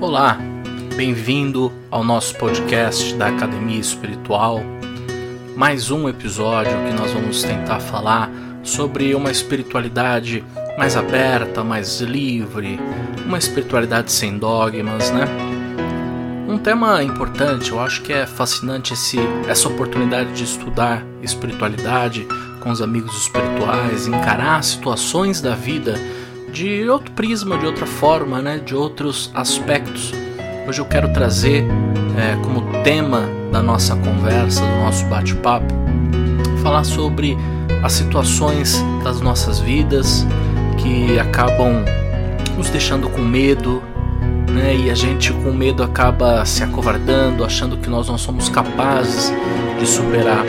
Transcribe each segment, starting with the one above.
Olá, bem-vindo ao nosso podcast da Academia Espiritual. Mais um episódio que nós vamos tentar falar sobre uma espiritualidade mais aberta, mais livre, uma espiritualidade sem dogmas, né? Um tema importante, eu acho que é fascinante esse, essa oportunidade de estudar espiritualidade com os amigos espirituais, encarar situações da vida de outro prisma, de outra forma, né, de outros aspectos. Hoje eu quero trazer é, como tema da nossa conversa, do nosso bate-papo, falar sobre as situações das nossas vidas que acabam nos deixando com medo, né? E a gente com medo acaba se acovardando, achando que nós não somos capazes de superar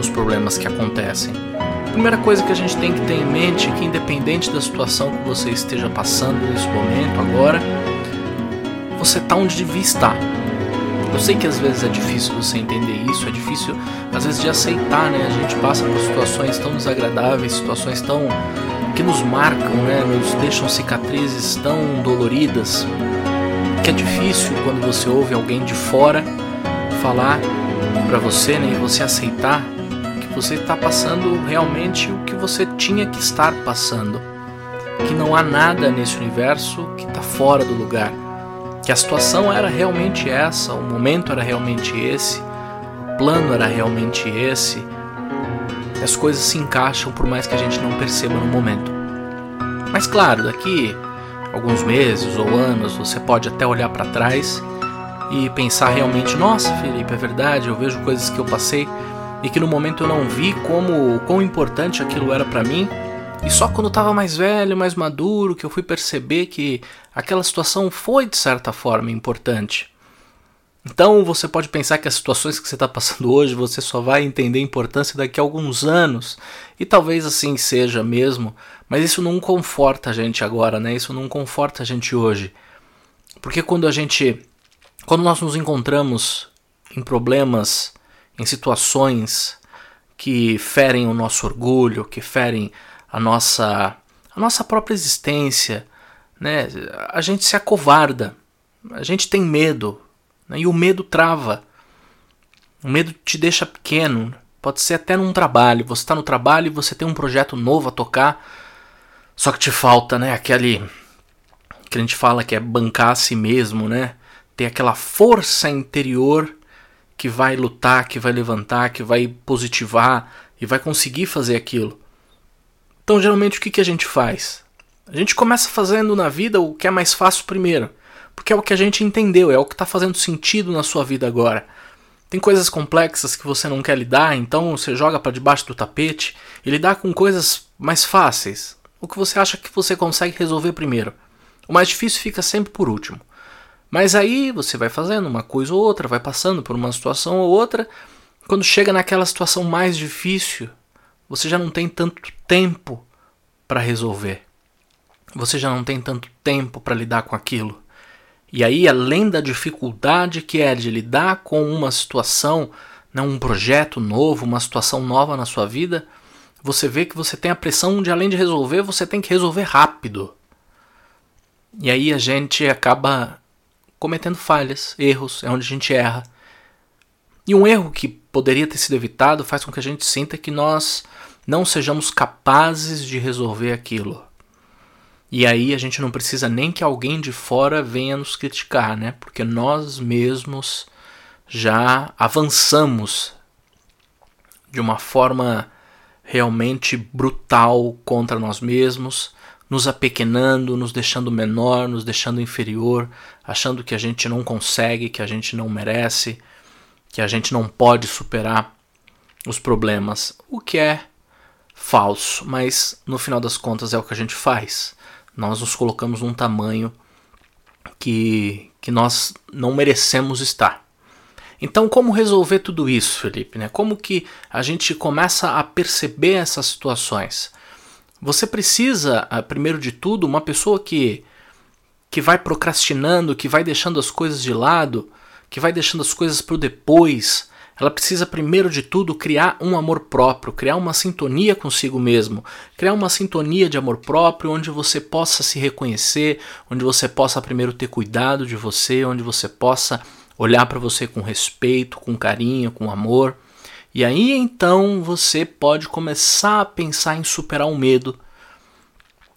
os problemas que acontecem primeira coisa que a gente tem que ter em mente é que, independente da situação que você esteja passando nesse momento, agora, você está onde devia estar. Eu sei que às vezes é difícil você entender isso, é difícil às vezes de aceitar, né? A gente passa por situações tão desagradáveis, situações tão que nos marcam, né? Nos deixam cicatrizes tão doloridas, que é difícil quando você ouve alguém de fora falar para você, né? E você aceitar você está passando realmente o que você tinha que estar passando. Que não há nada nesse universo que está fora do lugar. Que a situação era realmente essa, o momento era realmente esse, o plano era realmente esse. As coisas se encaixam por mais que a gente não perceba no momento. Mas claro, daqui alguns meses ou anos você pode até olhar para trás e pensar realmente: nossa, Felipe, é verdade, eu vejo coisas que eu passei e que no momento eu não vi como quão importante aquilo era para mim. E só quando eu estava mais velho, mais maduro, que eu fui perceber que aquela situação foi de certa forma importante. Então você pode pensar que as situações que você está passando hoje você só vai entender a importância daqui a alguns anos. E talvez assim seja mesmo, mas isso não conforta a gente agora, né? Isso não conforta a gente hoje. Porque quando a gente. Quando nós nos encontramos em problemas em situações que ferem o nosso orgulho, que ferem a nossa, a nossa própria existência, né? a gente se acovarda, a gente tem medo, né? e o medo trava. O medo te deixa pequeno, pode ser até num trabalho. Você está no trabalho e você tem um projeto novo a tocar, só que te falta né? aquele que a gente fala que é bancar a si mesmo, né? ter aquela força interior que vai lutar, que vai levantar, que vai positivar e vai conseguir fazer aquilo. Então, geralmente, o que, que a gente faz? A gente começa fazendo na vida o que é mais fácil primeiro, porque é o que a gente entendeu, é o que está fazendo sentido na sua vida agora. Tem coisas complexas que você não quer lidar, então você joga para debaixo do tapete e lidar com coisas mais fáceis, o que você acha que você consegue resolver primeiro. O mais difícil fica sempre por último. Mas aí você vai fazendo uma coisa ou outra, vai passando por uma situação ou outra. Quando chega naquela situação mais difícil, você já não tem tanto tempo para resolver. Você já não tem tanto tempo para lidar com aquilo. E aí, além da dificuldade que é de lidar com uma situação, não um projeto novo, uma situação nova na sua vida, você vê que você tem a pressão de além de resolver, você tem que resolver rápido. E aí a gente acaba cometendo falhas, erros, é onde a gente erra. E um erro que poderia ter sido evitado faz com que a gente sinta que nós não sejamos capazes de resolver aquilo. E aí a gente não precisa nem que alguém de fora venha nos criticar, né? Porque nós mesmos já avançamos de uma forma realmente brutal contra nós mesmos, nos apequenando, nos deixando menor, nos deixando inferior, achando que a gente não consegue, que a gente não merece, que a gente não pode superar os problemas, o que é falso, mas no final das contas é o que a gente faz. Nós nos colocamos num tamanho que, que nós não merecemos estar. Então, como resolver tudo isso, Felipe? Né? Como que a gente começa a perceber essas situações? Você precisa, ah, primeiro de tudo, uma pessoa que que vai procrastinando, que vai deixando as coisas de lado, que vai deixando as coisas para o depois, ela precisa, primeiro de tudo, criar um amor próprio, criar uma sintonia consigo mesmo, criar uma sintonia de amor próprio onde você possa se reconhecer, onde você possa primeiro ter cuidado de você, onde você possa olhar para você com respeito, com carinho, com amor. E aí então você pode começar a pensar em superar o medo.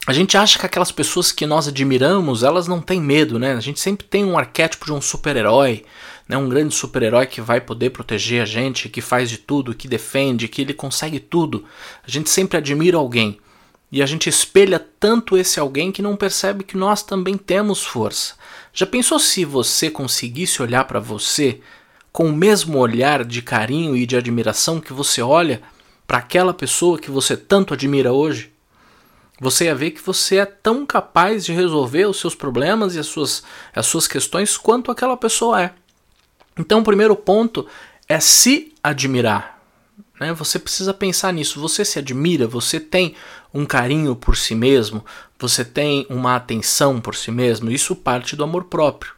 A gente acha que aquelas pessoas que nós admiramos, elas não têm medo, né? A gente sempre tem um arquétipo de um super-herói, né? um grande super-herói que vai poder proteger a gente, que faz de tudo, que defende, que ele consegue tudo. A gente sempre admira alguém. E a gente espelha tanto esse alguém que não percebe que nós também temos força. Já pensou se você conseguisse olhar para você com o mesmo olhar de carinho e de admiração que você olha para aquela pessoa que você tanto admira hoje, você ia ver que você é tão capaz de resolver os seus problemas e as suas, as suas questões quanto aquela pessoa é. Então, o primeiro ponto é se admirar. Né? Você precisa pensar nisso. Você se admira, você tem um carinho por si mesmo, você tem uma atenção por si mesmo. Isso parte do amor próprio.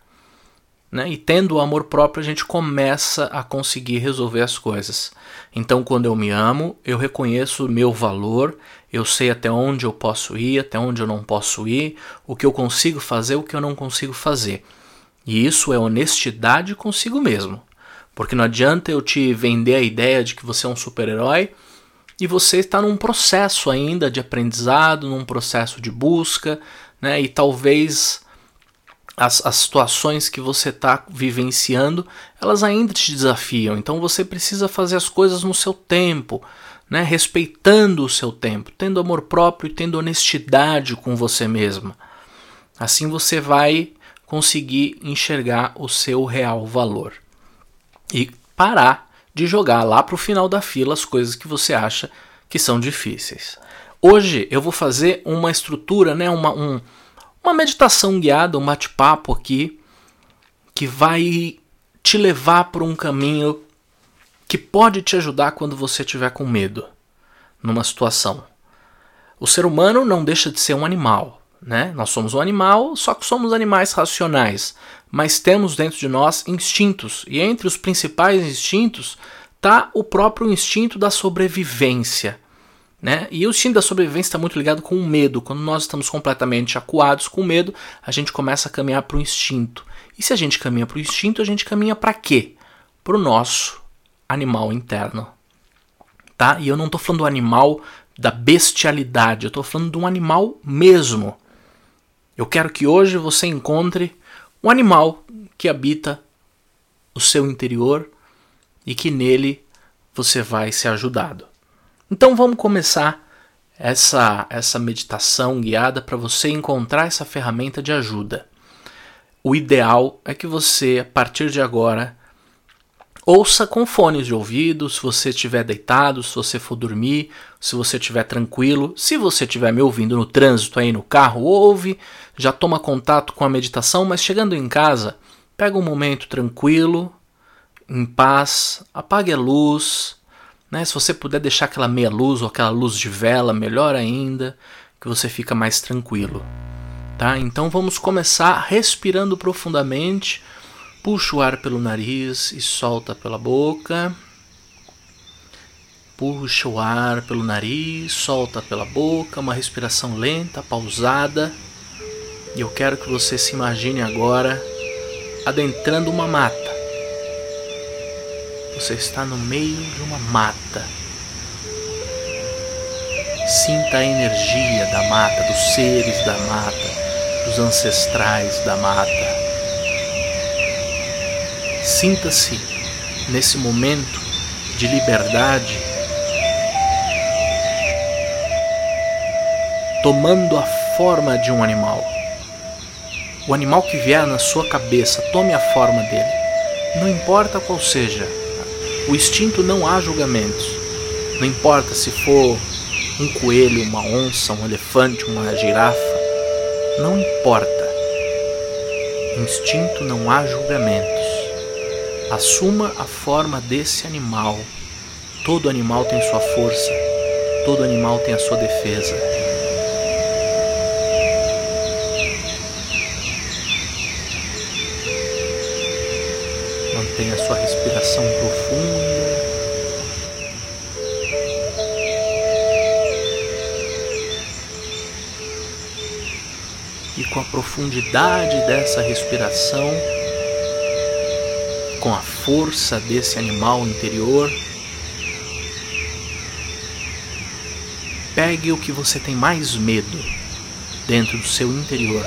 Né? E tendo o amor próprio, a gente começa a conseguir resolver as coisas. Então, quando eu me amo, eu reconheço o meu valor, eu sei até onde eu posso ir, até onde eu não posso ir, o que eu consigo fazer, o que eu não consigo fazer. E isso é honestidade consigo mesmo. Porque não adianta eu te vender a ideia de que você é um super-herói e você está num processo ainda de aprendizado, num processo de busca, né? E talvez as, as situações que você está vivenciando, elas ainda te desafiam. Então você precisa fazer as coisas no seu tempo, né? respeitando o seu tempo, tendo amor próprio e tendo honestidade com você mesma. Assim você vai conseguir enxergar o seu real valor e parar de jogar lá para o final da fila as coisas que você acha que são difíceis. Hoje eu vou fazer uma estrutura, né, uma, um, uma meditação guiada, um bate-papo aqui, que vai te levar por um caminho que pode te ajudar quando você estiver com medo numa situação. O ser humano não deixa de ser um animal, né? Nós somos um animal, só que somos animais racionais, mas temos dentro de nós instintos, e entre os principais instintos está o próprio instinto da sobrevivência. Né? E o instinto da sobrevivência está muito ligado com o medo. Quando nós estamos completamente acuados com medo, a gente começa a caminhar para o instinto. E se a gente caminha para o instinto, a gente caminha para quê? Para o nosso animal interno. Tá? E eu não estou falando do animal da bestialidade, eu estou falando de um animal mesmo. Eu quero que hoje você encontre um animal que habita o seu interior e que nele você vai ser ajudado. Então vamos começar essa, essa meditação guiada para você encontrar essa ferramenta de ajuda. O ideal é que você, a partir de agora, ouça com fones de ouvido, se você estiver deitado, se você for dormir, se você estiver tranquilo. Se você estiver me ouvindo no trânsito aí no carro, ouve, já toma contato com a meditação, mas chegando em casa, pega um momento tranquilo, em paz, apague a luz, né? Se você puder deixar aquela meia luz ou aquela luz de vela, melhor ainda, que você fica mais tranquilo. Tá? Então vamos começar respirando profundamente. Puxa o ar pelo nariz e solta pela boca. Puxa o ar pelo nariz, solta pela boca, uma respiração lenta, pausada. E eu quero que você se imagine agora adentrando uma mata. Você está no meio de uma mata. Sinta a energia da mata, dos seres da mata, dos ancestrais da mata. Sinta-se nesse momento de liberdade, tomando a forma de um animal. O animal que vier na sua cabeça, tome a forma dele. Não importa qual seja, o instinto não há julgamentos. Não importa se for um coelho, uma onça, um elefante, uma girafa. Não importa. Instinto não há julgamentos. Assuma a forma desse animal. Todo animal tem sua força. Todo animal tem a sua defesa. Mantenha sua respiração profunda. E com a profundidade dessa respiração, com a força desse animal interior, pegue o que você tem mais medo dentro do seu interior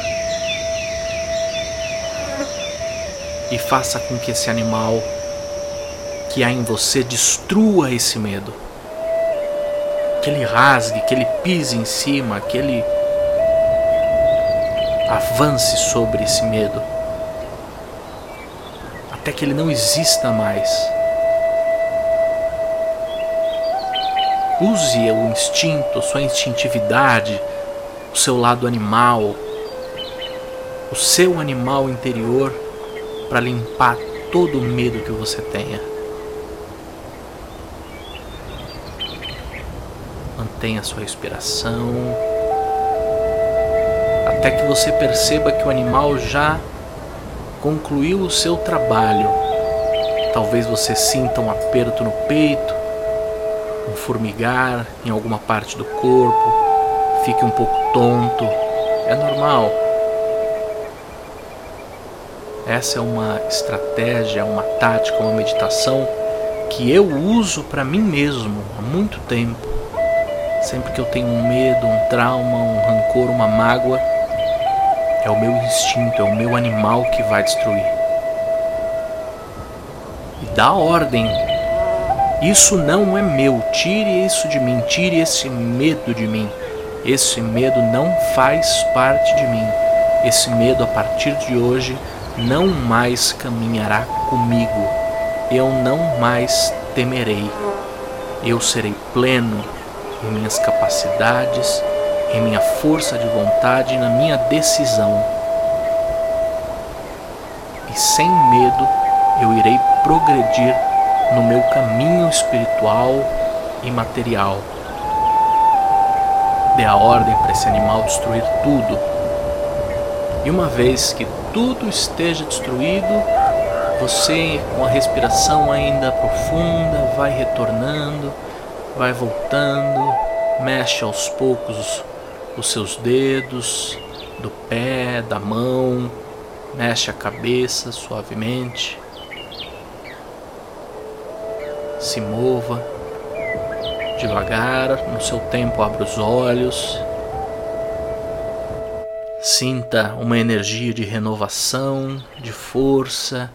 e faça com que esse animal que há em você destrua esse medo. Que ele rasgue, que ele pise em cima, que ele avance sobre esse medo. Até que ele não exista mais. Use o instinto, sua instintividade, o seu lado animal, o seu animal interior para limpar todo o medo que você tenha. Mantenha sua respiração até que você perceba que o animal já concluiu o seu trabalho. Talvez você sinta um aperto no peito, um formigar em alguma parte do corpo, fique um pouco tonto. É normal. Essa é uma estratégia, uma tática, uma meditação que eu uso para mim mesmo há muito tempo. Sempre que eu tenho um medo, um trauma, um rancor, uma mágoa, é o meu instinto, é o meu animal que vai destruir. E dá ordem. Isso não é meu. Tire isso de mim. Tire esse medo de mim. Esse medo não faz parte de mim. Esse medo a partir de hoje não mais caminhará comigo, eu não mais temerei. Eu serei pleno em minhas capacidades, em minha força de vontade na minha decisão. E sem medo eu irei progredir no meu caminho espiritual e material. Dê a ordem para esse animal destruir tudo. E uma vez que tudo esteja destruído, você, com a respiração ainda profunda, vai retornando, vai voltando, mexe aos poucos os seus dedos do pé, da mão, mexe a cabeça suavemente. Se mova devagar, no seu tempo, abra os olhos. Sinta uma energia de renovação, de força,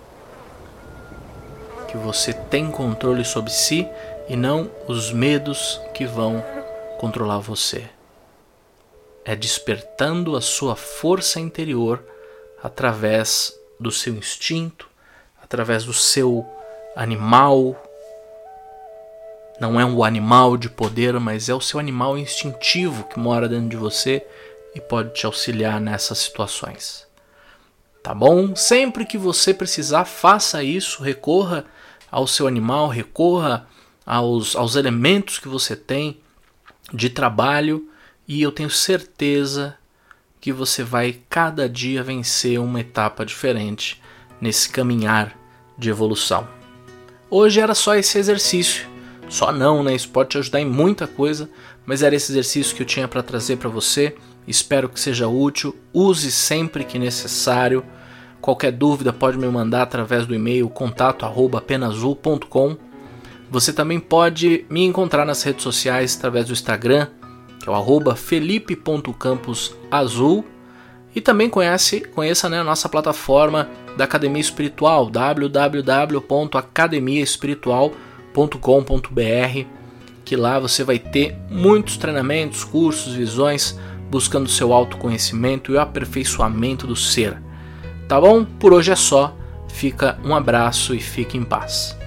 que você tem controle sobre si e não os medos que vão controlar você. É despertando a sua força interior através do seu instinto, através do seu animal. Não é um animal de poder, mas é o seu animal instintivo que mora dentro de você e pode te auxiliar nessas situações. Tá bom? Sempre que você precisar, faça isso, recorra ao seu animal, recorra aos, aos elementos que você tem de trabalho e eu tenho certeza que você vai cada dia vencer uma etapa diferente nesse caminhar de evolução. Hoje era só esse exercício, só não, né? Isso pode te ajudar em muita coisa, mas era esse exercício que eu tinha para trazer para você. Espero que seja útil. Use sempre que necessário. Qualquer dúvida pode me mandar através do e-mail contato@penazul.com. Você também pode me encontrar nas redes sociais através do Instagram, que é o felipe.camposazul. E também conhece, conheça né, a nossa plataforma da Academia Espiritual, www.academiaespiritual.com.br, que lá você vai ter muitos treinamentos, cursos, visões buscando seu autoconhecimento e o aperfeiçoamento do ser. Tá bom? Por hoje é só. Fica um abraço e fique em paz.